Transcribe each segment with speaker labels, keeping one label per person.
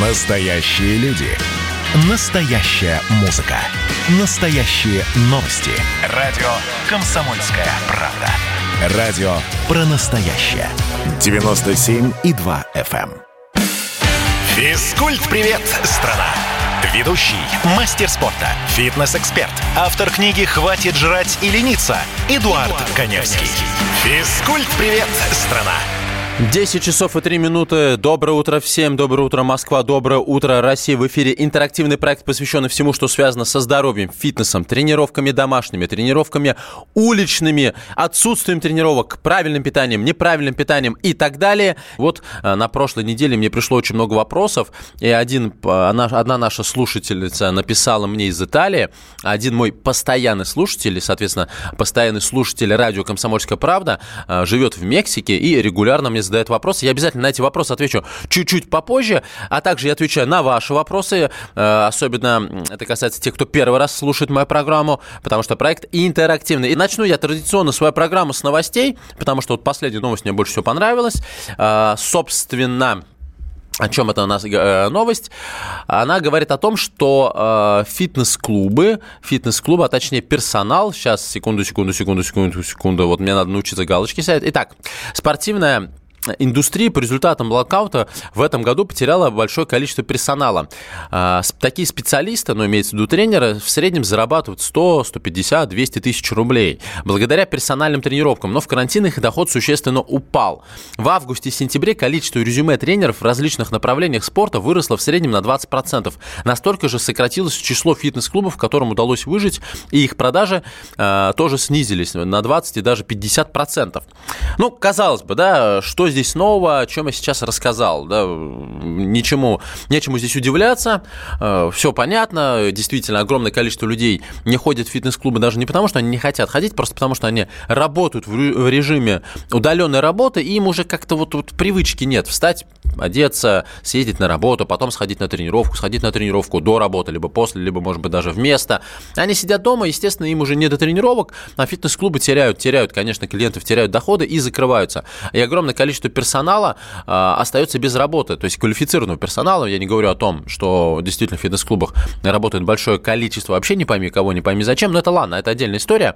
Speaker 1: Настоящие люди. Настоящая музыка. Настоящие новости. Радио «Комсомольская правда». Радио про настоящее. 97,2 FM. эм. Физкульт-привет, страна! Ведущий, мастер спорта, фитнес-эксперт, автор книги «Хватит жрать и лениться» Эдуард Коневский. Физкульт-привет, страна!
Speaker 2: 10 часов и 3 минуты. Доброе утро всем. Доброе утро, Москва. Доброе утро, Россия. В эфире интерактивный проект, посвященный всему, что связано со здоровьем, фитнесом, тренировками домашними, тренировками уличными, отсутствием тренировок, правильным питанием, неправильным питанием и так далее. Вот э, на прошлой неделе мне пришло очень много вопросов. И один, э, одна наша слушательница написала мне из Италии, один мой постоянный слушатель, соответственно, постоянный слушатель радио «Комсомольская правда» э, живет в Мексике и регулярно мне задает вопросы. Я обязательно на эти вопросы отвечу чуть-чуть попозже, а также я отвечаю на ваши вопросы, э, особенно это касается тех, кто первый раз слушает мою программу, потому что проект интерактивный. И начну я традиционно свою программу с новостей, потому что вот последняя новость мне больше всего понравилась. Э, Собственно, о чем это у нас э, новость? Она говорит о том, что фитнес-клубы, фитнес-клубы, а точнее персонал, сейчас, секунду, секунду, секунду, секунду, секунду, вот мне надо научиться галочки ставить. Итак, спортивная индустрия по результатам локаута в этом году потеряла большое количество персонала. А, Такие специалисты, ну, имеется в виду тренеры, в среднем зарабатывают 100, 150, 200 тысяч рублей. Благодаря персональным тренировкам. Но в карантин их доход существенно упал. В августе и сентябре количество резюме тренеров в различных направлениях спорта выросло в среднем на 20%. Настолько же сократилось число фитнес-клубов, которым удалось выжить, и их продажи э, тоже снизились на 20 и даже 50%. Ну, казалось бы, да, что здесь нового, о чем я сейчас рассказал, да, ничему, нечему здесь удивляться, все понятно, действительно, огромное количество людей не ходят в фитнес-клубы даже не потому, что они не хотят ходить, просто потому, что они работают в режиме удаленной работы, и им уже как-то вот, вот привычки нет, встать, одеться, съездить на работу, потом сходить на тренировку, сходить на тренировку до работы, либо после, либо, может быть, даже вместо. Они сидят дома, естественно, им уже не до тренировок, а фитнес-клубы теряют, теряют, конечно, клиентов, теряют доходы и закрываются. И огромное количество персонала а, остается без работы, то есть квалифицированного персонала, я не говорю о том, что действительно в фитнес-клубах работает большое количество, вообще не пойми кого, не пойми зачем, но это ладно, это отдельная история.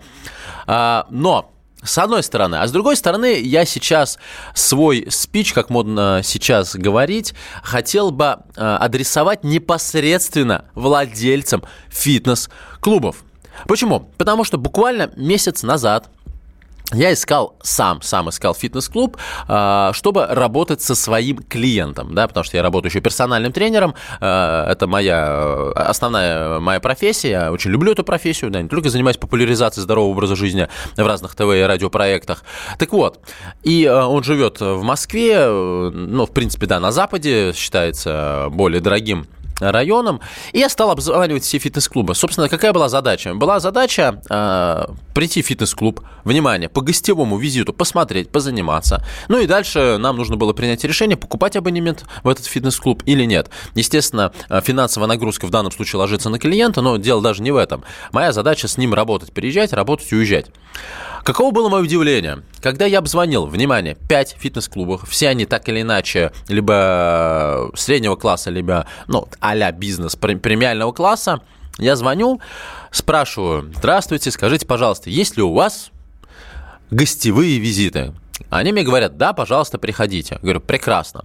Speaker 2: А, но с одной стороны. А с другой стороны, я сейчас свой спич, как модно сейчас говорить, хотел бы э, адресовать непосредственно владельцам фитнес-клубов. Почему? Потому что буквально месяц назад я искал сам, сам искал фитнес-клуб, а, чтобы работать со своим клиентом, да, потому что я работаю еще персональным тренером, а, это моя э, основная моя профессия, я очень люблю эту профессию, да, не только занимаюсь популяризацией здорового образа жизни в разных ТВ и радиопроектах. Так вот, и э, он живет в Москве, э, ну, в принципе, да, на Западе, считается более дорогим районом, и я стал обзванивать все фитнес-клубы. Собственно, какая была задача? Была задача э, прийти в фитнес-клуб, внимание, по гостевому визиту посмотреть, позаниматься. Ну и дальше нам нужно было принять решение, покупать абонемент в этот фитнес-клуб или нет. Естественно, э, финансовая нагрузка в данном случае ложится на клиента, но дело даже не в этом. Моя задача с ним работать, переезжать, работать и уезжать. Каково было мое удивление, когда я обзвонил, внимание, 5 фитнес-клубов, все они так или иначе либо среднего класса, либо, ну, а-ля бизнес прем- премиального класса, я звоню, спрашиваю, здравствуйте, скажите, пожалуйста, есть ли у вас гостевые визиты? Они мне говорят, да, пожалуйста, приходите. Я говорю, прекрасно.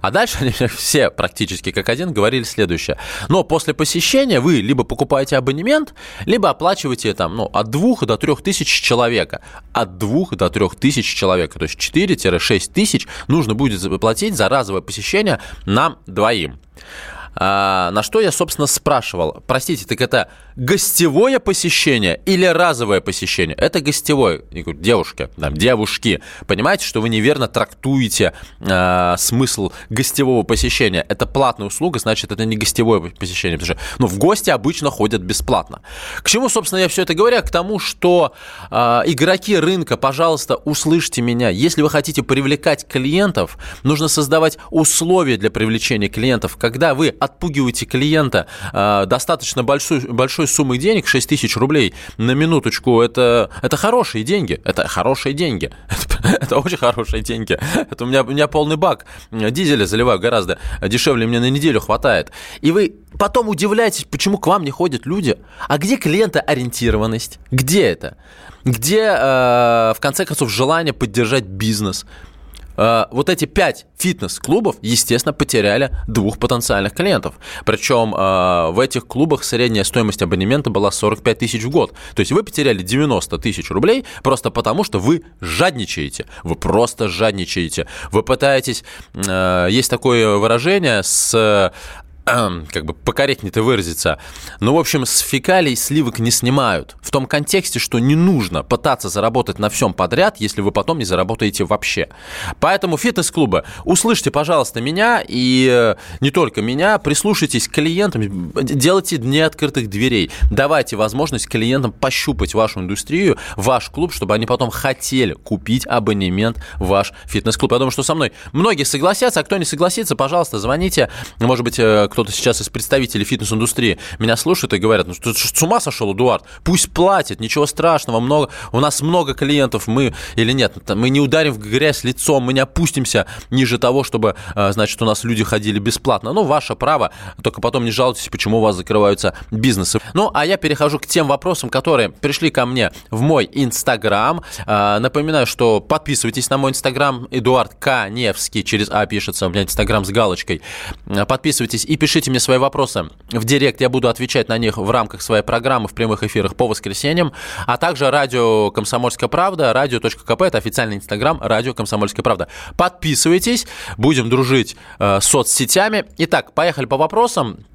Speaker 2: А дальше они все практически как один говорили следующее. Но после посещения вы либо покупаете абонемент, либо оплачиваете там, ну, от 2 до 3 тысяч человека. От 2 до 3 тысяч человека. То есть 4-6 тысяч нужно будет заплатить за разовое посещение нам двоим. А, на что я, собственно, спрашивал. Простите, так это гостевое посещение или разовое посещение? Это гостевое. Я говорю, девушки, там, девушки, понимаете, что вы неверно трактуете а, смысл гостевого посещения. Это платная услуга, значит, это не гостевое посещение. Потому что ну, в гости обычно ходят бесплатно. К чему, собственно, я все это говорю? К тому, что а, игроки рынка, пожалуйста, услышьте меня. Если вы хотите привлекать клиентов, нужно создавать условия для привлечения клиентов. Когда вы отпугиваете клиента э, достаточно большой, большой суммой денег, 6 тысяч рублей на минуточку, это, это хорошие деньги, это хорошие деньги, это, это очень хорошие деньги. Это у меня, у меня полный бак дизеля заливаю гораздо дешевле, мне на неделю хватает. И вы потом удивляетесь, почему к вам не ходят люди. А где клиентоориентированность? Где это? Где, э, в конце концов, желание поддержать бизнес? Э, вот эти пять фитнес-клубов, естественно, потеряли двух потенциальных клиентов. Причем э, в этих клубах средняя стоимость абонемента была 45 тысяч в год. То есть вы потеряли 90 тысяч рублей просто потому, что вы жадничаете. Вы просто жадничаете. Вы пытаетесь... Э, есть такое выражение с как бы покорректнее-то выразиться. Ну, в общем, с фекалий сливок не снимают. В том контексте, что не нужно пытаться заработать на всем подряд, если вы потом не заработаете вообще. Поэтому фитнес-клубы, услышьте, пожалуйста, меня и э, не только меня, прислушайтесь к клиентам, делайте дни открытых дверей. Давайте возможность клиентам пощупать вашу индустрию, ваш клуб, чтобы они потом хотели купить абонемент в ваш фитнес-клуб. Я думаю, что со мной многие согласятся, а кто не согласится, пожалуйста, звоните. Может быть, э, кто-то сейчас из представителей фитнес-индустрии меня слушает и говорят, ну что, с ума сошел, Эдуард? Пусть платит, ничего страшного, много, у нас много клиентов, мы или нет, мы не ударим в грязь лицом, мы не опустимся ниже того, чтобы, а, значит, у нас люди ходили бесплатно. Ну, ваше право, только потом не жалуйтесь, почему у вас закрываются бизнесы. Ну, а я перехожу к тем вопросам, которые пришли ко мне в мой Инстаграм. А, напоминаю, что подписывайтесь на мой Инстаграм, Эдуард Каневский, через А пишется, у меня Инстаграм с галочкой. Подписывайтесь и пишите мне свои вопросы в директ. Я буду отвечать на них в рамках своей программы в прямых эфирах по воскресеньям. А также радио «Комсомольская правда», радио.кп, это официальный инстаграм радио «Комсомольская правда». Подписывайтесь, будем дружить э, с соцсетями. Итак, поехали по вопросам.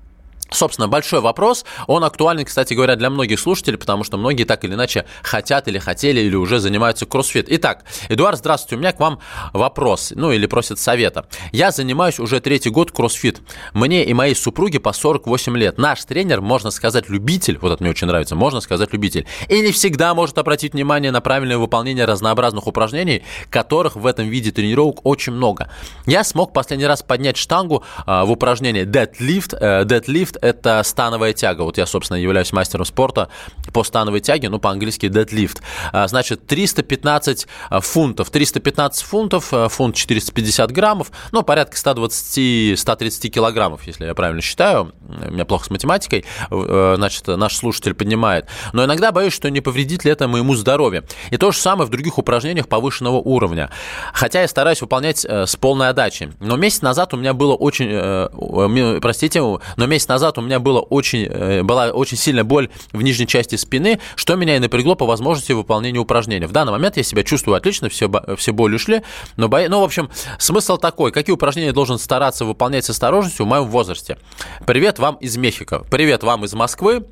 Speaker 2: Собственно, большой вопрос. Он актуален, кстати говоря, для многих слушателей, потому что многие так или иначе хотят или хотели, или уже занимаются кроссфит. Итак, Эдуард, здравствуйте. У меня к вам вопрос, ну или просят совета. Я занимаюсь уже третий год кроссфит. Мне и моей супруге по 48 лет. Наш тренер, можно сказать, любитель, вот это мне очень нравится, можно сказать, любитель. И не всегда может обратить внимание на правильное выполнение разнообразных упражнений, которых в этом виде тренировок очень много. Я смог последний раз поднять штангу а, в упражнении deadlift, э, deadlift это становая тяга. Вот я, собственно, являюсь мастером спорта по становой тяге, ну, по-английски deadlift. А, значит, 315 а, фунтов. 315 фунтов, а, фунт 450 граммов, ну, порядка 120-130 килограммов, если я правильно считаю. У меня плохо с математикой. Значит, наш слушатель поднимает. Но иногда боюсь, что не повредит ли это моему здоровью. И то же самое в других упражнениях повышенного уровня. Хотя я стараюсь выполнять э, с полной отдачей. Но месяц назад у меня было очень... Э, простите, но месяц назад назад у меня было очень, э, была очень сильная боль в нижней части спины, что меня и напрягло по возможности выполнения упражнения. В данный момент я себя чувствую отлично, все, все боли ушли, но, бо... ну, в общем, смысл такой, какие упражнения должен стараться выполнять с осторожностью в моем возрасте. Привет вам из Мехико, привет вам из Москвы,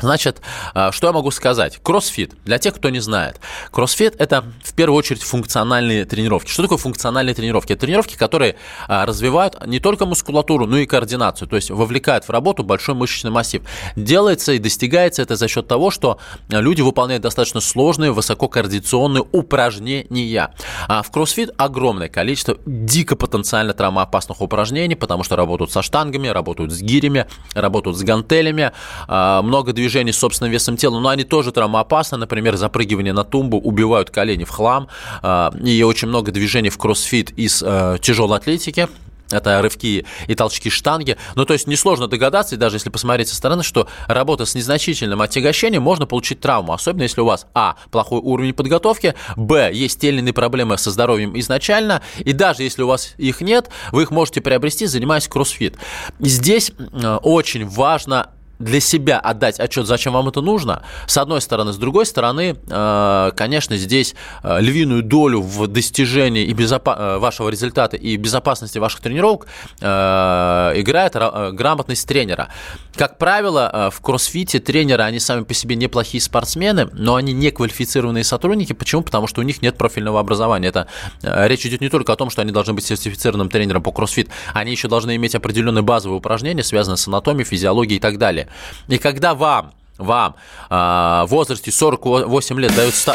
Speaker 2: Значит, а, что я могу сказать? Кроссфит. Для тех, кто не знает. Кроссфит – это в первую очередь функциональные тренировки. Что такое функциональные тренировки? Это тренировки, которые а, развивают не только мускулатуру, но и координацию. То есть вовлекают в работу большой мышечный массив. Делается и достигается это за счет того, что люди выполняют достаточно сложные, высококоординационные упражнения. А в кроссфит огромное количество дико потенциально травмоопасных упражнений, потому что работают со штангами, работают с гирями, работают с гантелями, а, много движений с собственным весом тела, но они тоже травмоопасны. Например, запрыгивание на тумбу убивают колени в хлам. А, и очень много движений в кроссфит из э, тяжелой атлетики, это рывки и толчки штанги. Ну, то есть несложно догадаться, и даже если посмотреть со стороны, что работа с незначительным отягощением можно получить травму, особенно если у вас, а, плохой уровень подготовки, б, есть те или иные проблемы со здоровьем изначально, и даже если у вас их нет, вы их можете приобрести, занимаясь кроссфит. Здесь э, очень важно для себя отдать отчет, зачем вам это нужно, с одной стороны. С другой стороны, э, конечно, здесь э, львиную долю в достижении и безопа- э, вашего результата и безопасности ваших тренировок играет грамотность тренера. Как правило, в кроссфите тренеры, они сами по себе неплохие спортсмены, но они не квалифицированные сотрудники. Почему? Потому что у них нет профильного образования. Это речь идет не только о том, что они должны быть сертифицированным тренером по кроссфит, они еще должны иметь определенные базовые упражнения, связанные с анатомией, физиологией и так далее. И когда вам вам э, в возрасте 48 лет дают... Ста...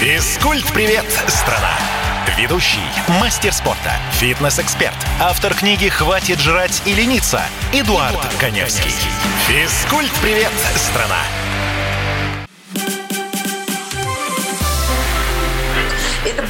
Speaker 1: Физкульт-привет, страна! Ведущий, мастер спорта, фитнес-эксперт, автор книги «Хватит жрать и лениться» Эдуард, Эдуард Коневский. Физкульт-привет, страна!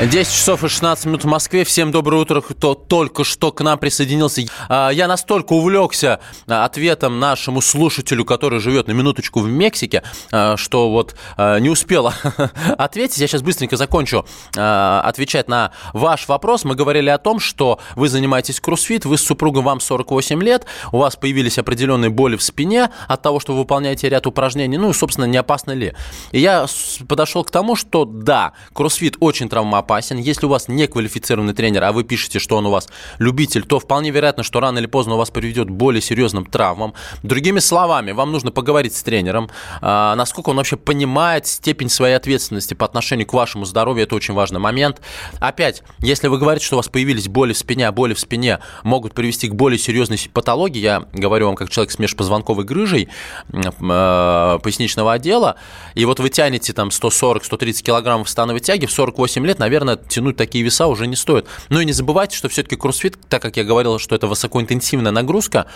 Speaker 2: 10 часов и 16 минут в Москве. Всем доброе утро, кто только что к нам присоединился. А, я настолько увлекся а, ответом нашему слушателю, который живет на минуточку в Мексике, а, что вот не успела ответить. Я сейчас быстренько закончу отвечать на ваш вопрос. Мы говорили о том, что вы занимаетесь кроссфит, вы с супругом, вам 48 лет, у вас появились определенные боли в спине от того, что вы выполняете ряд упражнений. Ну и, собственно, не опасно ли? И я подошел к тому, что да, кроссфит очень травмоопасен, опасен. Если у вас не квалифицированный тренер, а вы пишете, что он у вас любитель, то вполне вероятно, что рано или поздно у вас приведет к более серьезным травмам. Другими словами, вам нужно поговорить с тренером, а, насколько он вообще понимает степень своей ответственности по отношению к вашему здоровью. Это очень важный момент. Опять, если вы говорите, что у вас появились боли в спине, а боли в спине могут привести к более серьезной патологии, я говорю вам как человек с межпозвонковой грыжей э, поясничного отдела, и вот вы тянете там 140-130 килограммов становой тяги в 48 лет, наверное, наверное, тянуть такие веса уже не стоит. Но и не забывайте, что все-таки кроссфит, так как я говорил, что это высокоинтенсивная нагрузка,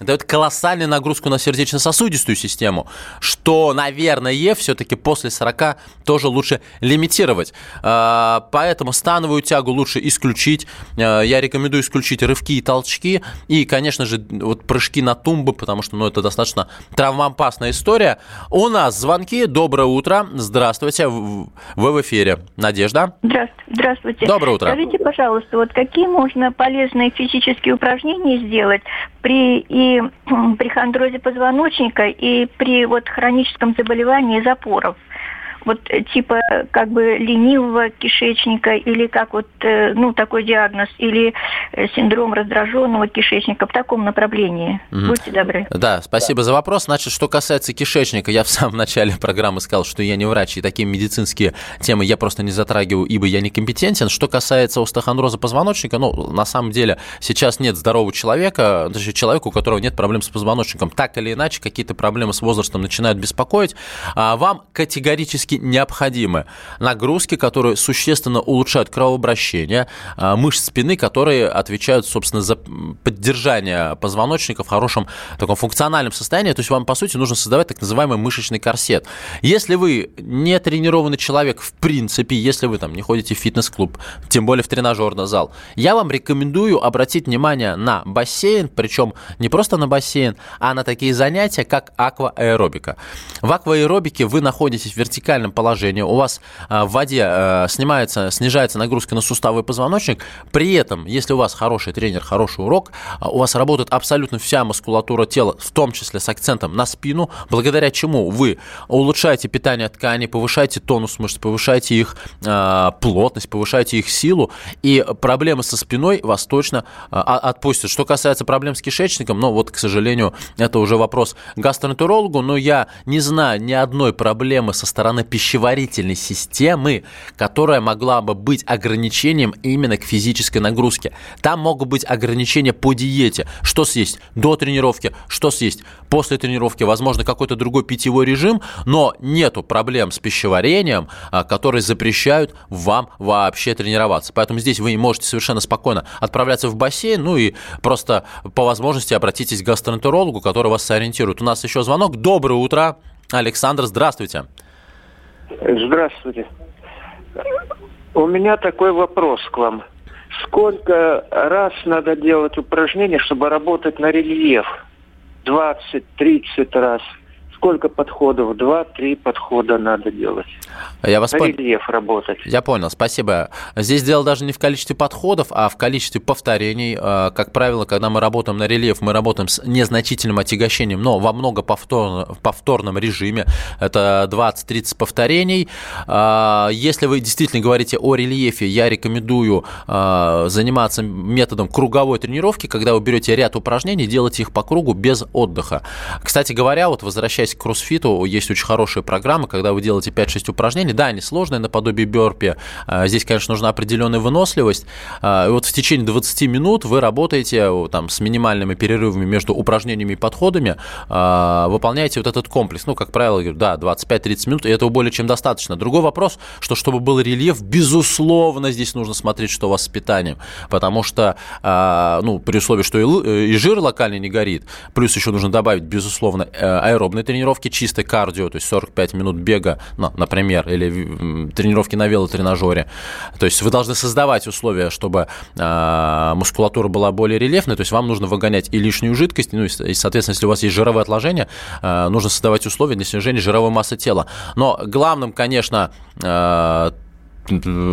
Speaker 2: дает колоссальную нагрузку на сердечно-сосудистую систему, что, наверное, все-таки после 40 тоже лучше лимитировать. А, поэтому становую тягу лучше исключить. А, я рекомендую исключить рывки и толчки. И, конечно же, вот прыжки на тумбы, потому что ну, это достаточно травмоопасная история. У нас звонки. Доброе утро. Здравствуйте. Вы в эфире. Надежда.
Speaker 3: Здравствуйте. Здравствуйте.
Speaker 2: Доброе утро.
Speaker 3: Скажите, пожалуйста, вот какие можно полезные физические упражнения сделать при и при хондрозе позвоночника и при вот хроническом заболевании запоров? Вот э, типа как бы ленивого кишечника или как вот, э, ну, такой диагноз, или э, синдром раздраженного кишечника в таком направлении. Mm-hmm. Будьте добры.
Speaker 2: Да, спасибо да. за вопрос. Значит, что касается кишечника, я в самом начале программы сказал, что я не врач, и такие медицинские темы я просто не затрагиваю, ибо я некомпетентен. Что касается остеохондроза позвоночника, ну, на самом деле, сейчас нет здорового человека, даже человека, у которого нет проблем с позвоночником. Так или иначе, какие-то проблемы с возрастом начинают беспокоить. А вам категорически физически необходимы. Нагрузки, которые существенно улучшают кровообращение, а, мышц спины, которые отвечают, собственно, за поддержание позвоночника в хорошем таком функциональном состоянии. То есть вам, по сути, нужно создавать так называемый мышечный корсет. Если вы не тренированный человек в принципе, если вы там не ходите в фитнес-клуб, тем более в тренажерный зал, я вам рекомендую обратить внимание на бассейн, причем не просто на бассейн, а на такие занятия, как акваэробика. В акваэробике вы находитесь в вертикальном положении, у вас а, в воде а, снимается, снижается нагрузка на суставы и позвоночник, при этом, если у вас хороший тренер, хороший урок, а, у вас работает абсолютно вся мускулатура тела, в том числе с акцентом на спину, благодаря чему вы улучшаете питание тканей, повышаете тонус мышц, повышаете их плотность, повышаете их силу, и проблемы со спиной вас точно отпустят. Что касается проблем с кишечником, ну вот, к сожалению, это уже вопрос гастроэнтерологу, но я не знаю ни одной проблемы со стороны пищеварительной системы, которая могла бы быть ограничением именно к физической нагрузке. Там могут быть ограничения по диете. Что съесть до тренировки, что съесть после тренировки, возможно, какой-то другой питьевой режим, но нету проблем с пищеварением, а, которые запрещают вам вообще тренироваться. Поэтому здесь вы можете совершенно спокойно отправляться в бассейн, ну и просто по возможности обратитесь к гастроэнтерологу, который вас сориентирует. У нас еще звонок. Доброе утро. Александр, здравствуйте.
Speaker 4: Здравствуйте. У меня такой вопрос к вам. Сколько раз надо делать упражнения, чтобы работать на рельеф? 20-30 раз. Сколько подходов? Два-три подхода надо делать.
Speaker 2: Я вас
Speaker 4: понял. рельеф работать.
Speaker 2: Я понял, спасибо. Здесь дело даже не в количестве подходов, а в количестве повторений. Э, как правило, когда мы работаем на рельеф, мы работаем с незначительным отягощением, но во много повторно, повторном режиме. Это 20-30 повторений. Э, если вы действительно говорите о рельефе, я рекомендую э, заниматься методом круговой тренировки, когда вы берете ряд упражнений, делаете их по кругу без отдыха. Кстати говоря, вот возвращаясь к кроссфиту, есть очень хорошая программа, когда вы делаете 5-6 упражнений, да, они сложные, наподобие бёрпи. А, здесь, конечно, нужна определенная выносливость. А, и вот в течение 20 минут вы работаете там, с минимальными перерывами между упражнениями и подходами, а, выполняете вот этот комплекс. Ну, как правило, да, 25-30 минут, и этого более чем достаточно. Другой вопрос, что чтобы был рельеф, безусловно, здесь нужно смотреть, что у вас с питанием. Потому что, ну, при условии, что и жир локальный не горит, плюс еще нужно добавить, безусловно, э, аэробные тренировки, чистое кардио, то есть 45 минут бега, ну, например, или или тренировки на велотренажере. То есть вы должны создавать условия, чтобы э, мускулатура была более рельефной, то есть вам нужно выгонять и лишнюю жидкость, ну и, соответственно, если у вас есть жировые отложения, э, нужно создавать условия для снижения жировой массы тела. Но главным, конечно, э,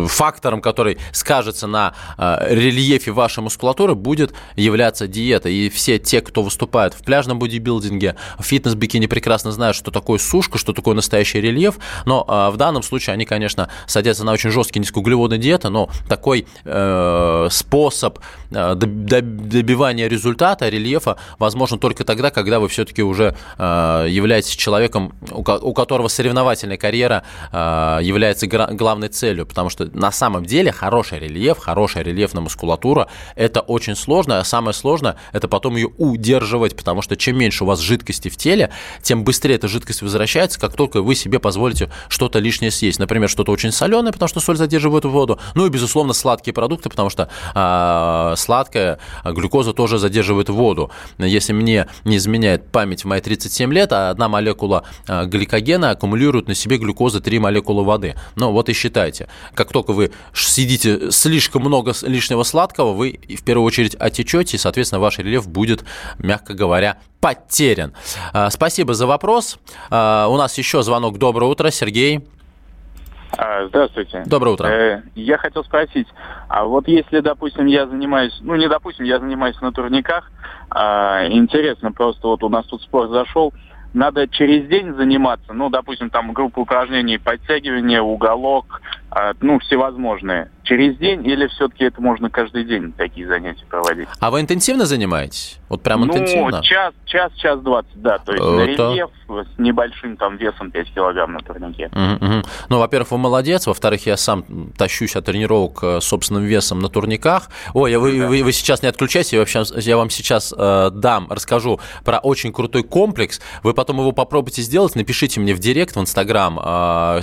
Speaker 2: фактором, который скажется на э, рельефе вашей мускулатуры, будет являться диета. И все те, кто выступает в пляжном бодибилдинге, в фитнес-бикини, прекрасно знают, что такое сушка, что такое настоящий рельеф. Но э, в данном случае они, конечно, садятся на очень жесткие низкоуглеводные диеты, но такой э, способ добивания результата, рельефа, возможен только тогда, когда вы все-таки уже являетесь человеком, у, которого соревновательная карьера является главной целью целью, потому что на самом деле хороший рельеф, хорошая рельефная мускулатура – это очень сложно, а самое сложное – это потом ее удерживать, потому что чем меньше у вас жидкости в теле, тем быстрее эта жидкость возвращается, как только вы себе позволите что-то лишнее съесть. Например, что-то очень соленое, потому что соль задерживает воду, ну и, безусловно, сладкие продукты, потому что э, сладкая глюкоза тоже задерживает воду. Если мне не изменяет память в мои 37 лет, а одна молекула гликогена аккумулирует на себе глюкозы 3 молекулы воды. Ну вот и считайте. Как только вы сидите слишком много лишнего сладкого, вы в первую очередь отечете, и, соответственно, ваш рельеф будет, мягко говоря, потерян. А, спасибо за вопрос. А, у нас еще звонок. Доброе утро, Сергей.
Speaker 5: А, здравствуйте.
Speaker 2: Доброе утро.
Speaker 5: Э, я хотел спросить, а вот если, допустим, я занимаюсь, ну не допустим, я занимаюсь на турниках, интересно, просто вот у нас тут спор зашел, надо через день заниматься, ну, допустим, там группа упражнений, подтягивание, уголок, э, ну, всевозможные. Через день или все-таки это можно каждый день такие занятия проводить?
Speaker 2: А вы интенсивно занимаетесь? Вот прям ну, интенсивно?
Speaker 5: час, час, час двадцать, да. То есть это... рельеф с небольшим там весом 5 килограмм на турнике.
Speaker 2: Угу, Ну, во-первых, вы молодец. Во-вторых, я сам тащусь от тренировок э, собственным весом на турниках. Ой, вы, да. вы, вы сейчас не отключайте, я, вообще, я вам сейчас э, дам, расскажу про очень крутой комплекс. Вы потом его попробуйте сделать, напишите мне в директ, в Инстаграм, э,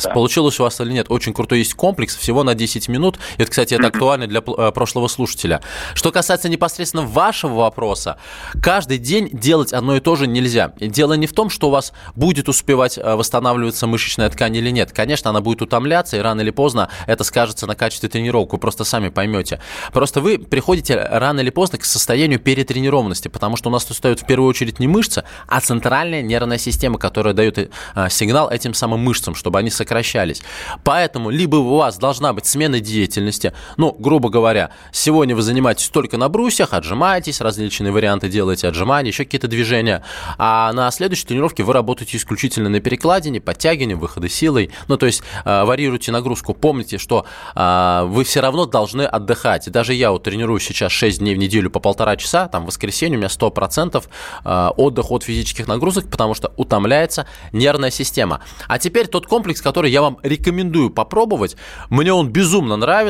Speaker 2: да. получилось у вас или нет. Очень крутой есть комплекс, всего на 10 минут. Это, кстати, это актуально для э, прошлого слушателя. Что касается непосредственно вашего вопроса, каждый день делать одно и то же нельзя. Дело не в том, что у вас будет успевать э, восстанавливаться мышечная ткань или нет. Конечно, она будет утомляться, и рано или поздно это скажется на качестве тренировок. Вы просто сами поймете. Просто вы приходите рано или поздно к состоянию перетренированности, потому что у нас устают в первую очередь не мышцы, а центральная нервная система, которая дает э, сигнал этим самым мышцам, чтобы они сокращались. Поэтому либо у вас должна быть смена деятельности, ну, грубо говоря, сегодня вы занимаетесь только на брусьях, отжимаетесь, различные варианты делаете отжимания, еще какие-то движения, а на следующей тренировке вы работаете исключительно на перекладине, подтягивании, выходы силой, ну, то есть э, варьируйте нагрузку. Помните, что э, вы все равно должны отдыхать. Даже я вот тренируюсь сейчас 6 дней в неделю по полтора часа, там в воскресенье у меня 100% э, отдых от физических нагрузок, потому что утомляется нервная система. А теперь тот комплекс, который я вам рекомендую попробовать, мне он безумно нравится.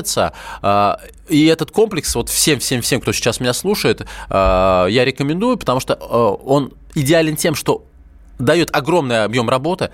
Speaker 2: А, и этот комплекс, вот всем-всем-всем, кто сейчас меня слушает, а, я рекомендую, потому что а, он идеален тем, что дает огромный объем работы,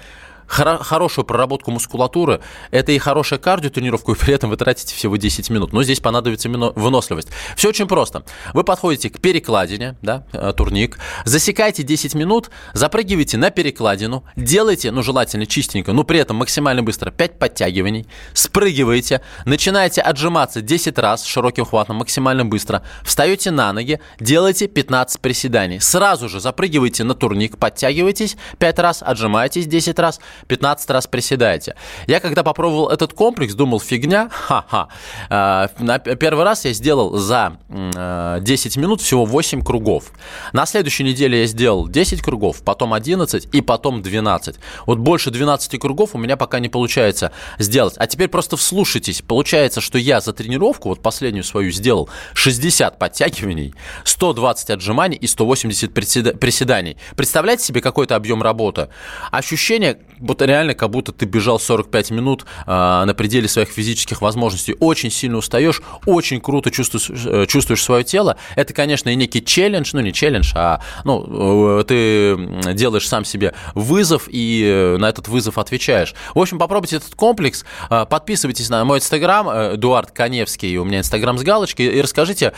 Speaker 2: хорошую проработку мускулатуры, это и хорошая кардиотренировка, и при этом вы тратите всего 10 минут. Но здесь понадобится выносливость. Все очень просто. Вы подходите к перекладине, да, э, турник, засекаете 10 минут, запрыгиваете на перекладину, делаете, ну, желательно чистенько, но при этом максимально быстро 5 подтягиваний, спрыгиваете, начинаете отжиматься 10 раз широким хватом, максимально быстро, встаете на ноги, делаете 15 приседаний. Сразу же запрыгиваете на турник, подтягиваетесь 5 раз, отжимаетесь 10 раз, 15 раз приседайте. Я когда попробовал этот комплекс, думал, фигня, ха-ха. На первый раз я сделал за 10 минут всего 8 кругов. На следующей неделе я сделал 10 кругов, потом 11 и потом 12. Вот больше 12 кругов у меня пока не получается сделать. А теперь просто вслушайтесь. Получается, что я за тренировку, вот последнюю свою сделал, 60 подтягиваний, 120 отжиманий и 180 приседаний. Представляете себе какой-то объем работы? Ощущение, вот реально, как будто ты бежал 45 минут э, на пределе своих физических возможностей. Очень сильно устаешь, очень круто чувствуешь, э, чувствуешь свое тело. Это, конечно, и некий челлендж, ну не челлендж, а ну, э, ты делаешь сам себе вызов и э, на этот вызов отвечаешь. В общем, попробуйте этот комплекс, э, подписывайтесь на мой инстаграм, Эдуард Коневский, у меня инстаграм с галочкой, и расскажите,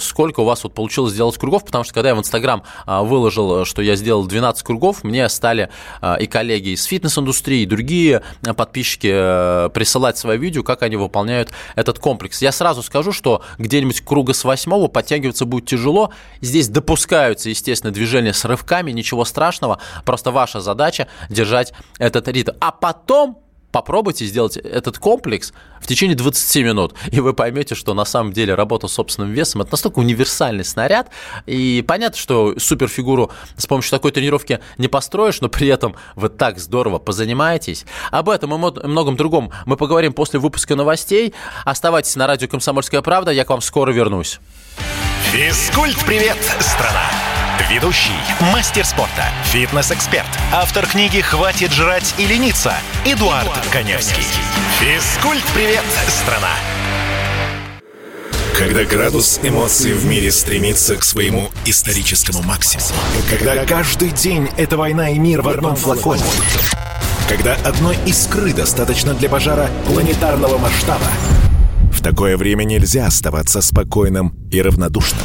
Speaker 2: сколько у вас вот получилось сделать кругов, потому что когда я в инстаграм выложил, что я сделал 12 кругов, мне стали и коллеги из фитнес-индустрии, и другие подписчики присылать свои видео, как они выполняют этот комплекс. Я сразу скажу, что где-нибудь круга с восьмого подтягиваться будет тяжело. Здесь допускаются, естественно, движения с рывками, ничего страшного. Просто ваша задача держать этот ритм. А потом попробуйте сделать этот комплекс в течение 20 минут, и вы поймете, что на самом деле работа с собственным весом – это настолько универсальный снаряд, и понятно, что суперфигуру с помощью такой тренировки не построишь, но при этом вы так здорово позанимаетесь. Об этом и многом другом мы поговорим после выпуска новостей. Оставайтесь на радио «Комсомольская правда», я к вам скоро вернусь.
Speaker 1: Физкульт-привет, страна! Ведущий, мастер спорта, фитнес-эксперт, автор книги «Хватит жрать и лениться» Эдуард, Эдуард Коневский. Физкульт-привет, страна! Когда градус эмоций в мире стремится к своему историческому максимуму. Когда каждый день — это война и мир в одном флаконе. Когда одной искры достаточно для пожара планетарного масштаба. В такое время нельзя оставаться спокойным и равнодушным.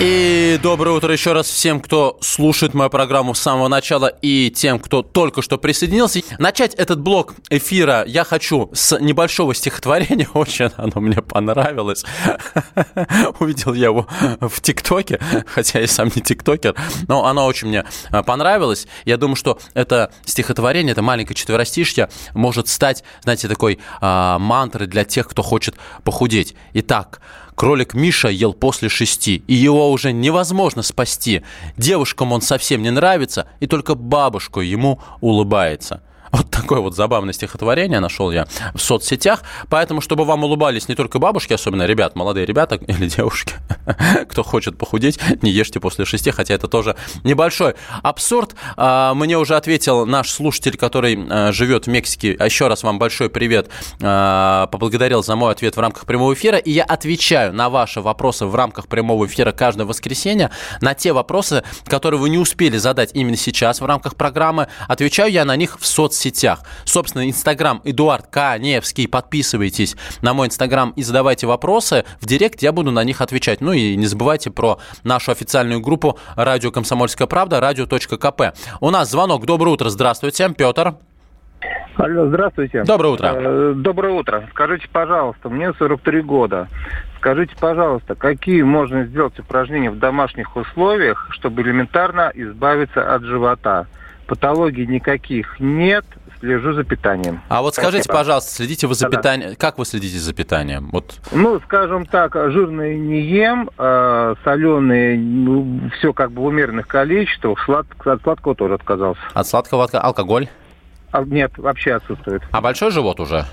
Speaker 2: И доброе утро еще раз всем, кто слушает мою программу с самого начала и тем, кто только что присоединился. Начать этот блок эфира я хочу с небольшого стихотворения. Очень оно мне понравилось. Увидел я его в ТикТоке, хотя я сам не тиктокер, но оно очень мне понравилось. Я думаю, что это стихотворение, это маленькое четверостишье может стать, знаете, такой а, мантрой для тех, кто хочет похудеть. Итак, Кролик Миша ел после шести, и его уже невозможно спасти. Девушкам он совсем не нравится, и только бабушка ему улыбается. Вот такое вот забавное стихотворение нашел я в соцсетях. Поэтому, чтобы вам улыбались не только бабушки, особенно ребят, молодые ребята или девушки, кто хочет похудеть, не ешьте после шести, хотя это тоже небольшой абсурд. А, мне уже ответил наш слушатель, который а, живет в Мексике. А еще раз вам большой привет. Поблагодарил за мой ответ в рамках прямого эфира. И я отвечаю на ваши вопросы в рамках прямого эфира каждое воскресенье. На те вопросы, которые вы не успели задать именно сейчас в рамках программы, отвечаю я на них в соцсетях соцсетях. Собственно, Инстаграм Эдуард Каневский. Подписывайтесь на мой Инстаграм и задавайте вопросы. В Директ я буду на них отвечать. Ну и не забывайте про нашу официальную группу «Радио Комсомольская правда», радио.кп. У нас звонок. Доброе утро. Здравствуйте. Петр.
Speaker 6: Алло, здравствуйте.
Speaker 2: Доброе утро.
Speaker 6: Э, доброе утро. Скажите, пожалуйста, мне 43 года. Скажите, пожалуйста, какие можно сделать упражнения в домашних условиях, чтобы элементарно избавиться от живота? Патологий никаких нет, слежу за питанием.
Speaker 2: А вот скажите, Спасибо. пожалуйста, следите вы за да, питанием? Как вы следите за питанием? Вот.
Speaker 6: Ну, скажем так, жирные не ем, э, соленые, ну, все как бы в умеренных количествах, слад, от сладкого тоже отказался.
Speaker 2: От сладкого алкоголь?
Speaker 6: А, нет, вообще отсутствует.
Speaker 2: А большой живот уже?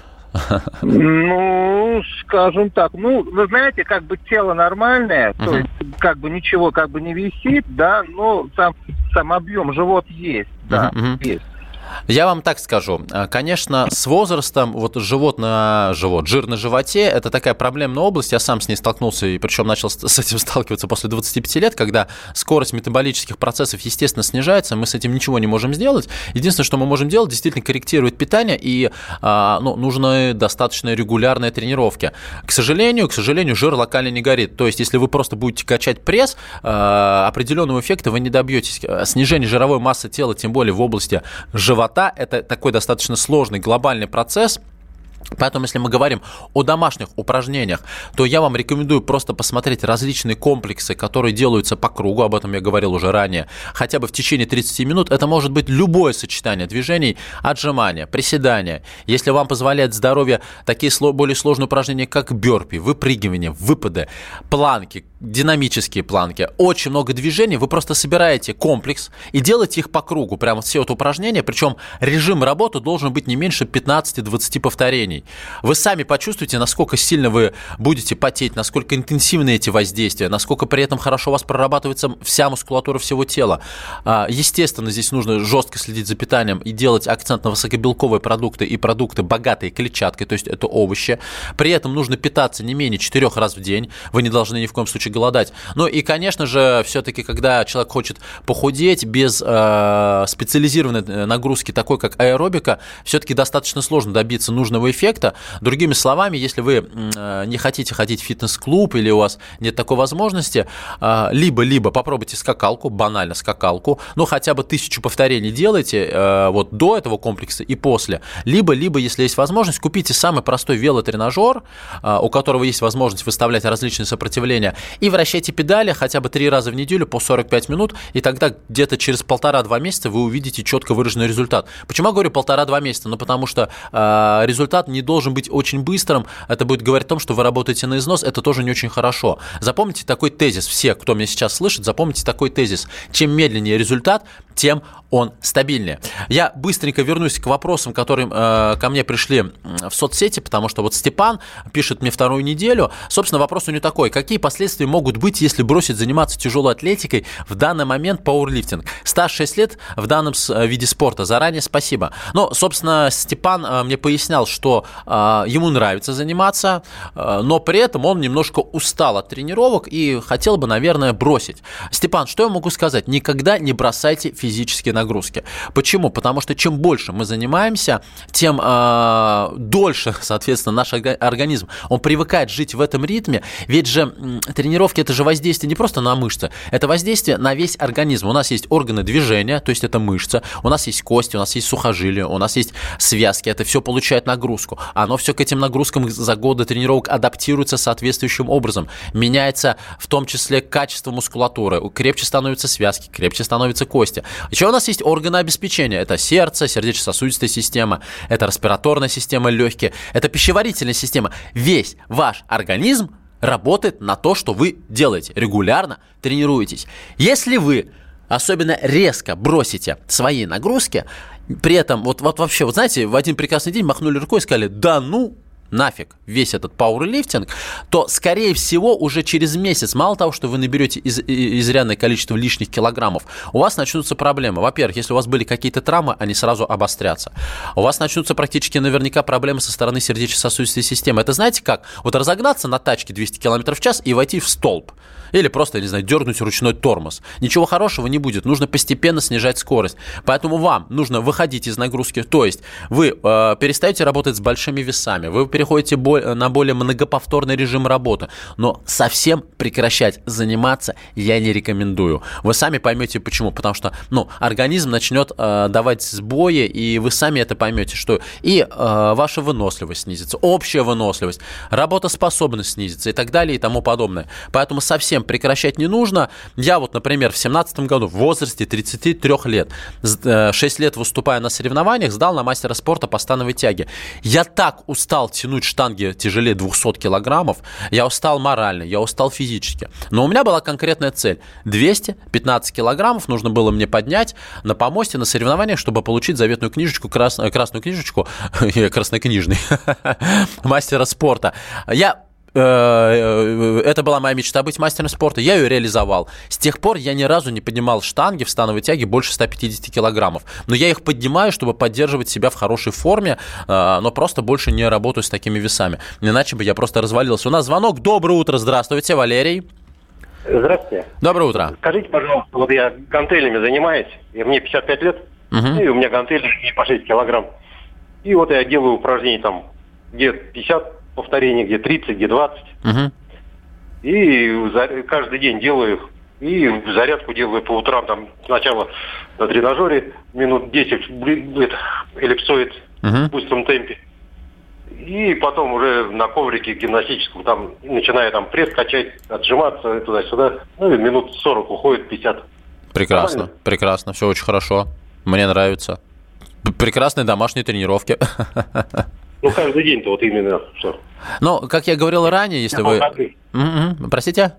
Speaker 6: Ну, скажем так, ну, вы знаете, как бы тело нормальное, то есть как бы ничего как бы не висит, да, но сам, сам объем живот есть, да, есть.
Speaker 2: Я вам так скажу. Э, конечно, с возрастом вот живот на живот, жир на животе – это такая проблемная область. Я сам с ней столкнулся, и причем начал с этим сталкиваться после 25 лет, когда скорость метаболических процессов, естественно, снижается. Мы с этим ничего не можем сделать. Единственное, что мы можем делать, действительно корректировать питание, и а, ну, нужны достаточно регулярные тренировки. К сожалению, к сожалению, жир локально не горит. То есть, если вы просто будете качать пресс, а, определенного эффекта вы не добьетесь. Снижение жировой массы тела, тем более в области живота, живота – это такой достаточно сложный глобальный процесс, Поэтому, если мы говорим о домашних упражнениях, то я вам рекомендую просто посмотреть различные комплексы, которые делаются по кругу, об этом я говорил уже ранее, хотя бы в течение 30 минут. Это может быть любое сочетание движений, отжимания, приседания. Если вам позволяет здоровье такие более сложные упражнения, как бёрпи, выпрыгивание, выпады, планки, динамические планки, очень много движений, вы просто собираете комплекс и делаете их по кругу, прямо все вот упражнения, причем режим работы должен быть не меньше 15-20 повторений. Вы сами почувствуете, насколько сильно вы будете потеть, насколько интенсивны эти воздействия, насколько при этом хорошо у вас прорабатывается вся мускулатура всего тела. А, естественно, здесь нужно жестко следить за питанием и делать акцент на высокобелковые продукты и продукты, богатые клетчаткой, то есть это овощи. При этом нужно питаться не менее 4 раз в день. Вы не должны ни в коем случае голодать. Ну и, конечно же, все-таки, когда человек хочет похудеть без э, специализированной э, нагрузки, такой как аэробика, все-таки достаточно сложно добиться нужного эффекта. Другими словами, если вы э, не хотите ходить в фитнес-клуб или у вас нет такой возможности, э, либо-либо попробуйте скакалку, банально скакалку, ну хотя бы тысячу повторений делайте э, вот до этого комплекса и после. Либо-либо, если есть возможность, купите самый простой велотренажер, э, у которого есть возможность выставлять различные сопротивления, и вращайте педали хотя бы три раза в неделю по 45 минут, и тогда где-то через полтора-два месяца вы увидите четко выраженный результат. Почему я говорю полтора-два месяца? Ну, потому что э, результат не должен быть очень быстрым, это будет говорить о том, что вы работаете на износ, это тоже не очень хорошо. Запомните такой тезис, все, кто меня сейчас слышит, запомните такой тезис. Чем медленнее результат, тем он стабильнее. Я быстренько вернусь к вопросам, которые э, ко мне пришли в соцсети, потому что вот Степан пишет мне вторую неделю. Собственно, вопрос у него такой. Какие последствия могут быть, если бросить заниматься тяжелой атлетикой в данный момент пауэрлифтинг? Стаж 6 лет в данном э, виде спорта. Заранее спасибо. Ну, собственно, Степан э, мне пояснял, что э, ему нравится заниматься, но при этом он немножко устал от тренировок и хотел бы, наверное, бросить. Степан, что я могу сказать? Никогда не бросайте физические нагрузки. Почему? Потому что чем больше мы занимаемся, тем э, дольше, соответственно, наш организм, он привыкает жить в этом ритме. Ведь же тренировки это же воздействие не просто на мышцы, это воздействие на весь организм. У нас есть органы движения, то есть это мышца, у нас есть кости, у нас есть сухожилия, у нас есть связки, это все получает нагрузку. Оно все к этим нагрузкам за годы тренировок адаптируется соответствующим образом. Меняется в том числе качество мускулатуры, крепче становятся связки, крепче становятся кости. Еще у нас есть органы обеспечения. Это сердце, сердечно-сосудистая система, это респираторная система легкие, это пищеварительная система. Весь ваш организм работает на то, что вы делаете. Регулярно тренируетесь. Если вы особенно резко бросите свои нагрузки, при этом, вот, вот вообще, вот знаете, в один прекрасный день махнули рукой и сказали, да ну, нафиг весь этот пауэрлифтинг, то, скорее всего, уже через месяц, мало того, что вы наберете из, изрядное количество лишних килограммов, у вас начнутся проблемы. Во-первых, если у вас были какие-то травмы, они сразу обострятся. У вас начнутся практически наверняка проблемы со стороны сердечно-сосудистой системы. Это знаете как? Вот разогнаться на тачке 200 км в час и войти в столб. Или просто, не знаю, дернуть ручной тормоз. Ничего хорошего не будет. Нужно постепенно снижать скорость. Поэтому вам нужно выходить из нагрузки. То есть вы э, перестаете работать с большими весами, вы переходите на более многоповторный режим работы. Но совсем прекращать заниматься я не рекомендую. Вы сами поймете почему. Потому что ну, организм начнет э, давать сбои, и вы сами это поймете, что и э, ваша выносливость снизится, общая выносливость, работоспособность снизится и так далее и тому подобное. Поэтому совсем совсем прекращать не нужно. Я вот, например, в 17 году в возрасте 33 лет, 6 э, лет выступая на соревнованиях, сдал на мастера спорта по становой тяге. Я так устал тянуть штанги тяжелее 200 килограммов, я устал морально, я устал физически. Но у меня была конкретная цель. 215 килограммов нужно было мне поднять на помосте на соревнованиях, чтобы получить заветную книжечку, красную, красную книжечку, краснокнижный, мастера спорта. Я э, это была моя мечта быть мастером спорта, я ее реализовал. С тех пор я ни разу не поднимал штанги в становой тяге больше 150 килограммов. Но я их поднимаю, чтобы поддерживать себя в хорошей форме, но просто больше не работаю с такими весами. Иначе бы я просто развалился. У нас звонок. Доброе утро, здравствуйте, Валерий.
Speaker 7: Здравствуйте.
Speaker 2: Доброе утро.
Speaker 7: Скажите, пожалуйста, вот я гантелями занимаюсь, и мне 55 лет, угу. и у меня гантели по 6 килограмм. И вот я делаю упражнения там, где 50 повторений, где 30, где 20. Угу. И каждый день делаю их. И зарядку делаю по утрам, там сначала на тренажере минут 10 эллипсоид угу. в быстром темпе. И потом уже на коврике гимнастическом, там, начиная там пресс качать, отжиматься туда-сюда, ну и минут 40 уходит, 50.
Speaker 2: Прекрасно, Нормально? прекрасно, все очень хорошо. Мне нравится. Прекрасные домашние тренировки.
Speaker 7: Ну, каждый день-то вот именно что.
Speaker 2: Ну, как я говорил ранее, если вы... Угу. Простите?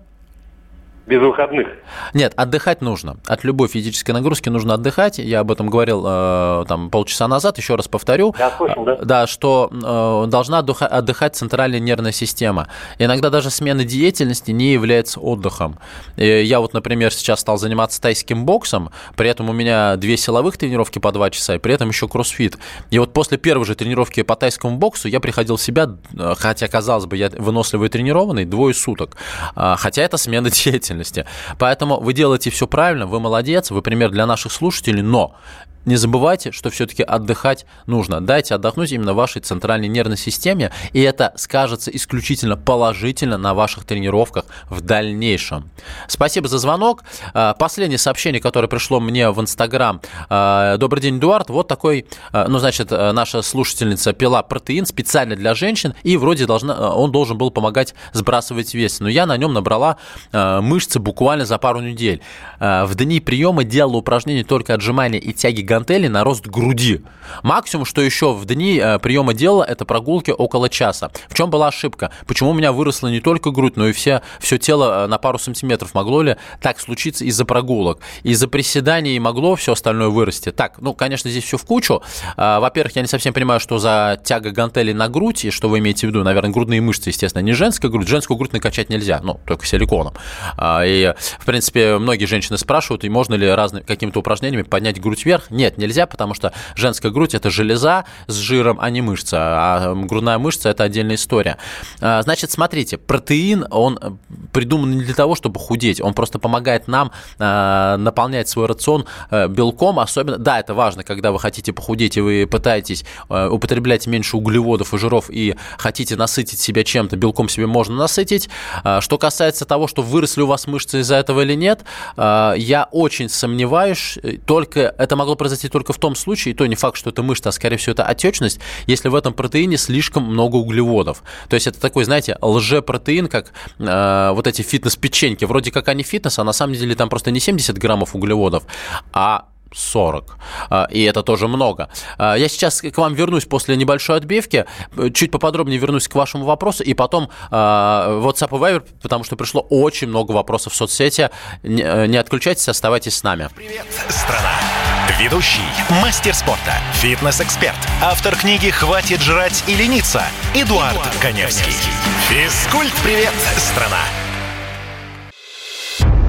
Speaker 7: Без выходных.
Speaker 2: Нет, отдыхать нужно. От любой физической нагрузки нужно отдыхать. Я об этом говорил э, там полчаса назад, еще раз повторю.
Speaker 7: Я слышал, да?
Speaker 2: Да, что э, должна отдыхать, центральная нервная система. Иногда даже смена деятельности не является отдыхом. И я вот, например, сейчас стал заниматься тайским боксом, при этом у меня две силовых тренировки по два часа, и при этом еще кроссфит. И вот после первой же тренировки по тайскому боксу я приходил в себя, э, хотя, казалось бы, я выносливый и тренированный, двое суток. А, хотя это смена деятельности деятельности. Поэтому вы делаете все правильно, вы молодец, вы пример для наших слушателей, но не забывайте, что все-таки отдыхать нужно. Дайте отдохнуть именно вашей центральной нервной системе, и это скажется исключительно положительно на ваших тренировках в дальнейшем. Спасибо за звонок. А, последнее сообщение, которое пришло мне в Инстаграм. А, Добрый день, Эдуард. Вот такой, а, ну, значит, наша слушательница пила протеин специально для женщин, и вроде должна, он должен был помогать сбрасывать вес. Но я на нем набрала мышцы буквально за пару недель. В дни приема делала упражнения только отжимания и тяги гантели на рост груди. Максимум, что еще в дни э, приема дела, это прогулки около часа. В чем была ошибка? Почему у меня выросла не только грудь, но и все, все тело э, на пару сантиметров? Могло ли так случиться из-за прогулок? Из-за приседаний могло все остальное вырасти? Так, ну, конечно, здесь все в кучу. А, во-первых, я не совсем понимаю, что за тяга гантели на грудь, и что вы имеете в виду, наверное, грудные мышцы, естественно, не женская грудь. Женскую грудь накачать нельзя, ну, только силиконом. А, и, в принципе, многие женщины спрашивают, и можно ли разными какими-то упражнениями поднять грудь вверх? Нет, нет, нельзя, потому что женская грудь – это железа с жиром, а не мышца. А грудная мышца – это отдельная история. А, значит, смотрите, протеин, он придуман не для того, чтобы худеть, он просто помогает нам а, наполнять свой рацион э, белком, особенно, да, это важно, когда вы хотите похудеть и вы пытаетесь э, употреблять меньше углеводов и жиров и хотите насытить себя чем-то, белком себе можно насытить. А, что касается того, что выросли у вас мышцы из-за этого или нет, я очень сомневаюсь, только это могло произойти произойти только в том случае, и то не факт, что это мышца, а скорее всего это отечность, если в этом протеине слишком много углеводов. То есть это такой, знаете, лжепротеин, как э, вот эти фитнес-печеньки. Вроде как они фитнес, а на самом деле там просто не 70 граммов углеводов, а 40. А, и это тоже много. А, я сейчас к вам вернусь после небольшой отбивки, чуть поподробнее вернусь к вашему вопросу, и потом а, WhatsApp и Viber, потому что пришло очень много вопросов в соцсети. Не отключайтесь, оставайтесь с нами.
Speaker 1: Привет, страна! Ведущий, мастер спорта, фитнес-эксперт, автор книги «Хватит жрать и лениться» Эдуард, Эдуард Коневский. Физкульт-привет, страна!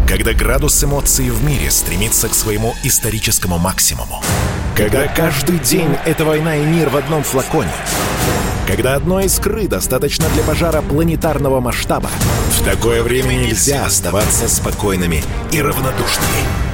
Speaker 1: Когда градус эмоций в мире стремится к своему историческому максимуму. Когда каждый день — это война и мир в одном флаконе. Когда одной искры достаточно для пожара планетарного масштаба. В такое время нельзя оставаться спокойными и равнодушными.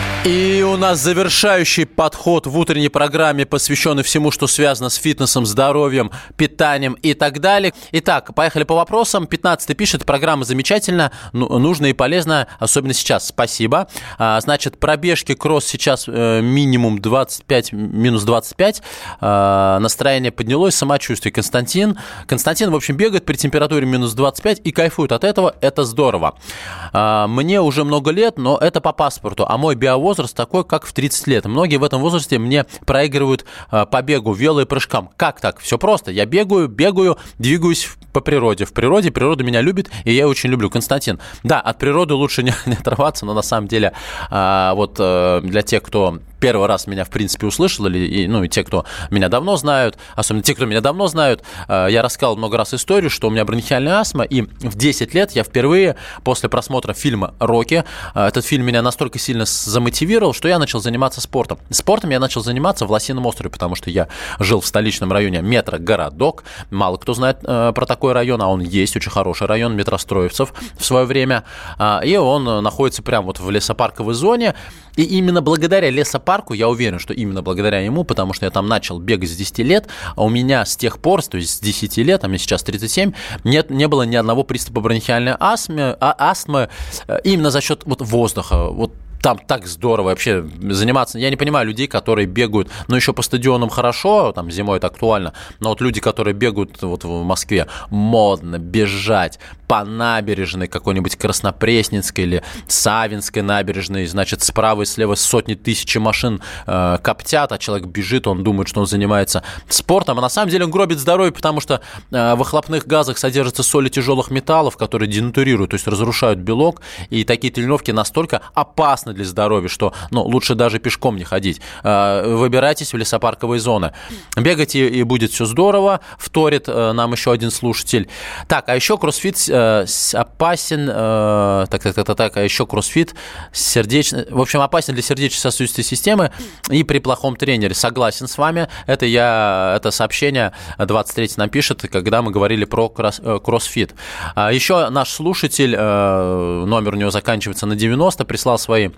Speaker 2: И у нас завершающий подход в утренней программе, посвященный всему, что связано с фитнесом, здоровьем, питанием и так далее. Итак, поехали по вопросам. 15 пишет, программа замечательна, ну, нужна и полезна, особенно сейчас. Спасибо. А, значит, пробежки кросс сейчас э, минимум 25, минус 25. А, настроение поднялось, самочувствие. Константин. Константин, в общем, бегает при температуре минус 25 и кайфует от этого. Это здорово. А, мне уже много лет, но это по паспорту. А мой биовозраст такой, как в 30 лет. Многие в этом возрасте мне проигрывают а, по бегу, вело и прыжкам. Как так? Все просто. Я бегаю, бегаю, двигаюсь по природе. В природе природа меня любит, и я очень люблю. Константин, да, от природы лучше не, не отрываться, но на самом деле а, вот э, для тех, кто первый раз меня, в принципе, услышал, или, и, ну, и те, кто меня давно знают, особенно те, кто меня давно знают, э, я рассказал много раз историю, что у меня бронхиальная астма, и в 10 лет я впервые после просмотра фильма «Рокки», э, этот фильм меня настолько сильно замотивировал, что я начал заниматься спортом. Спортом я начал заниматься в Лосином острове, потому что я жил в столичном районе метро-городок. Мало кто знает э, про такой район, а он есть, очень хороший район метростроевцев в свое время. Э, и он находится прямо вот в лесопарковой зоне. И именно благодаря лесопарку, я уверен, что именно благодаря ему, потому что я там начал бегать с 10 лет, а у меня с тех пор, то есть с 10 лет, а мне сейчас 37, нет, не было ни одного приступа бронхиальной астмы, а, астмы э, именно за счет вот воздуха. Вот там так здорово вообще заниматься. Я не понимаю людей, которые бегают, ну, еще по стадионам хорошо, там зимой это актуально, но вот люди, которые бегают вот в Москве, модно бежать по набережной какой-нибудь Краснопресненской или Савинской набережной, значит, справа и слева сотни тысяч машин э, коптят, а человек бежит, он думает, что он занимается спортом, а на самом деле он гробит здоровье, потому что э, в выхлопных газах содержатся соли тяжелых металлов, которые денатурируют, то есть разрушают белок, и такие тренировки настолько опасны опасно для здоровья, что ну, лучше даже пешком не ходить. А, выбирайтесь в лесопарковые зоны. Бегайте, и будет все здорово, вторит э, нам еще один слушатель. Так, а еще кроссфит э, опасен, э, так, так, так, так, так, а еще кроссфит сердечно, в общем, опасен для сердечно-сосудистой системы и при плохом тренере. Согласен с вами. Это я, это сообщение 23 нам пишет, когда мы говорили про кросс, кроссфит. А еще наш слушатель, номер у него заканчивается на 90, прислал свои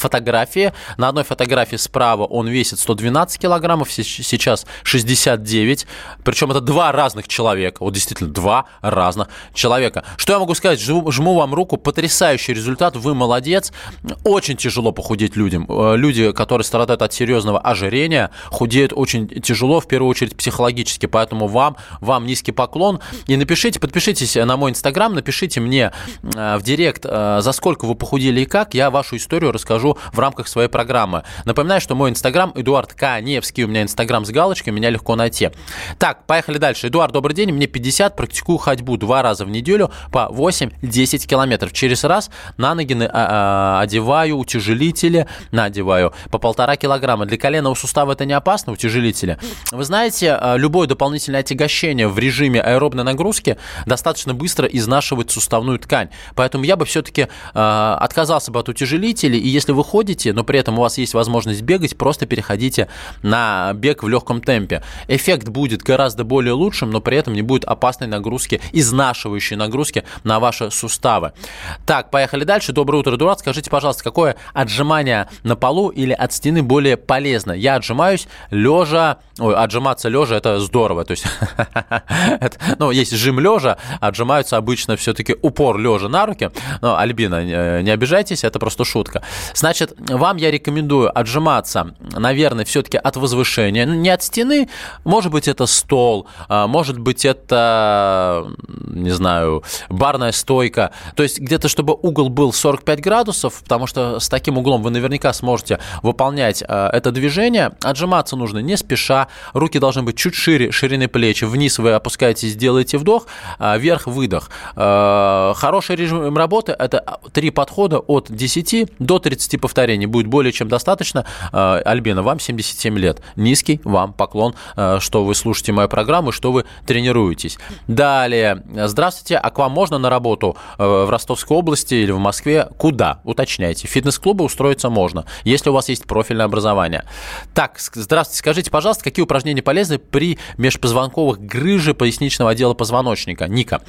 Speaker 2: фотографии. На одной фотографии справа он весит 112 килограммов, сейчас 69. Причем это два разных человека. Вот действительно, два разных человека. Что я могу сказать? Жму, жму вам руку. Потрясающий результат. Вы молодец. Очень тяжело похудеть людям. Э, люди, которые страдают от серьезного ожирения, худеют очень тяжело, в первую очередь психологически. Поэтому вам, вам низкий поклон. И напишите, подпишитесь на мой инстаграм, напишите мне э, в директ, э, за сколько вы похудели и как. Я вашу историю расскажу в рамках своей программы. Напоминаю, что мой инстаграм Эдуард Каневский. У меня инстаграм с галочкой, меня легко найти. Так, поехали дальше. Эдуард, добрый день. Мне 50, практикую ходьбу два раза в неделю по 8-10 километров. Через раз на ноги а, а, одеваю утяжелители, надеваю по полтора килограмма. Для коленного сустава это не опасно, утяжелители. Вы знаете, а, любое дополнительное отягощение в режиме аэробной нагрузки достаточно быстро изнашивает суставную ткань. Поэтому я бы все-таки отказался бы от утяжелителей и если вы ходите, но при этом у вас есть возможность бегать, просто переходите на бег в легком темпе. Эффект будет гораздо более лучшим, но при этом не будет опасной нагрузки, изнашивающей нагрузки на ваши суставы. Так, поехали дальше. Доброе утро, Эдуард. Скажите, пожалуйста, какое отжимание на полу или от стены более полезно? Я отжимаюсь лежа, ой, отжиматься лежа это здорово, то есть, ну, есть жим лежа, отжимаются обычно все-таки упор лежа на руки, но, Альбина, не обижайтесь, это просто шутка. Значит, вам я рекомендую отжиматься, наверное, все-таки от возвышения. Не от стены, может быть, это стол, а, может быть, это, не знаю, барная стойка. То есть где-то, чтобы угол был 45 градусов, потому что с таким углом вы наверняка сможете выполнять а, это движение. Отжиматься нужно не спеша, руки должны быть чуть шире, ширины плеч. Вниз вы опускаетесь, делаете вдох, а, вверх выдох. Хороший режим работы – это три подхода от 10 до 30 30 повторений будет более чем достаточно. Э, Альбина, вам 77 лет. Низкий вам поклон, э, что вы слушаете мою программу, что вы тренируетесь. Далее. Здравствуйте. А к вам можно на работу э, в Ростовской области или в Москве? Куда? Уточняйте. Фитнес-клубы устроиться можно, если у вас есть профильное образование. Так, здравствуйте. Скажите, пожалуйста, какие упражнения полезны при межпозвонковых грыже поясничного отдела позвоночника? Ника.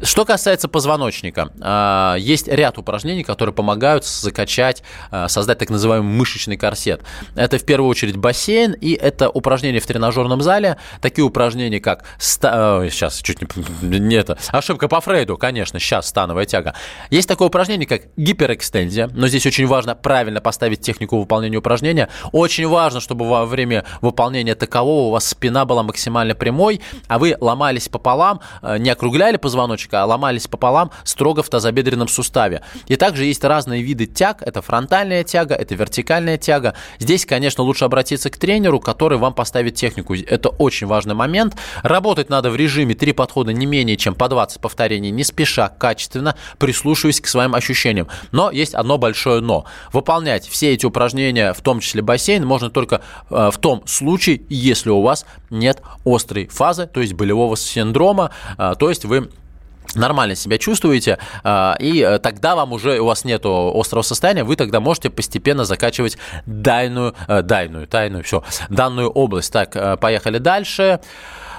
Speaker 2: Что касается позвоночника, а, есть ряд упражнений, которые помогают закачать, а, создать так называемый мышечный корсет. Это в первую очередь бассейн, и это упражнения в тренажерном зале, такие упражнения, как... Сейчас, чуть не... не это, ошибка по Фрейду, конечно, сейчас становая тяга. Есть такое упражнение, как гиперэкстензия, но здесь очень важно правильно поставить технику выполнения упражнения. Очень важно, чтобы во время выполнения такового у вас спина была максимально прямой, а вы ломались пополам, не округляли позвоночник, позвоночника ломались пополам строго в тазобедренном суставе. И также есть разные виды тяг. Это фронтальная тяга, это вертикальная тяга. Здесь, конечно, лучше обратиться к тренеру, который вам поставит технику. Это очень важный момент. Работать надо в режиме три подхода не менее чем по 20 повторений, не спеша, качественно, прислушиваясь к своим ощущениям. Но есть одно большое но. Выполнять все эти упражнения, в том числе бассейн, можно только э, в том случае, если у вас нет острой фазы, то есть болевого синдрома, э, то есть вы нормально себя чувствуете, а, и э, тогда вам уже, у вас нет острого состояния, вы тогда можете постепенно закачивать дайную, э, дайную, тайную, все, данную область. Так, э, поехали дальше.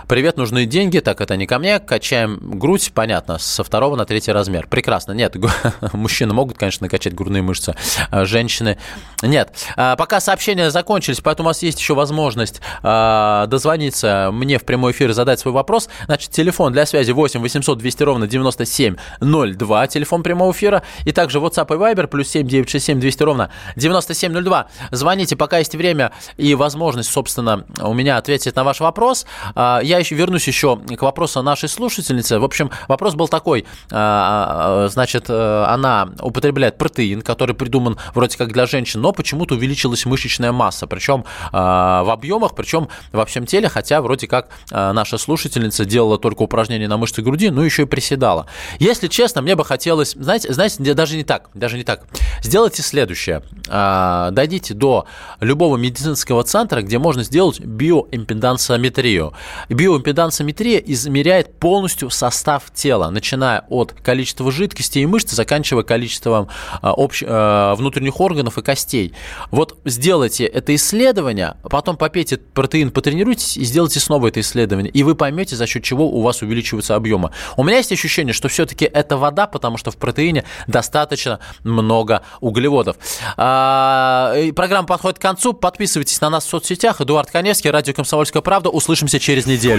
Speaker 2: Привет, нужны деньги. Так, это не ко мне. Качаем грудь, понятно, со второго на третий размер. Прекрасно. Нет, мужчины могут, конечно, накачать грудные мышцы. А женщины нет. А, пока сообщения закончились, поэтому у вас есть еще возможность а, дозвониться мне в прямой эфир и задать свой вопрос. Значит, телефон для связи 8 800 200 ровно 9702, телефон прямого эфира. И также WhatsApp и Viber плюс 7 967 200 ровно 9702. Звоните, пока есть время и возможность, собственно, у меня ответить на ваш вопрос. Я еще вернусь еще к вопросу нашей слушательницы. В общем, вопрос был такой. А, а, значит, э, она употребляет протеин, который придуман вроде как для женщин, но почему-то увеличилась мышечная масса, причем а, в объемах, причем во всем теле, хотя вроде как наша слушательница делала только упражнения на мышцы груди, но еще и приседала. Если честно, мне бы хотелось, знаете, знаете, даже не так, даже не так. Сделайте следующее. Дойдите до любого медицинского центра, где можно сделать биоимпедансометрию. Био биоимпедансометрия измеряет полностью состав тела, начиная от количества жидкости и мышц, заканчивая количеством а, общ... А, внутренних органов и костей. Вот сделайте это исследование, потом попейте протеин, потренируйтесь и сделайте снова это исследование, и вы поймете, за счет чего у вас увеличиваются объемы. У меня есть ощущение, что все-таки это вода, потому что в протеине достаточно много углеводов. А, программа подходит к концу. Подписывайтесь на нас в соцсетях. Эдуард Коневский, радио «Комсомольская правда». Услышимся через неделю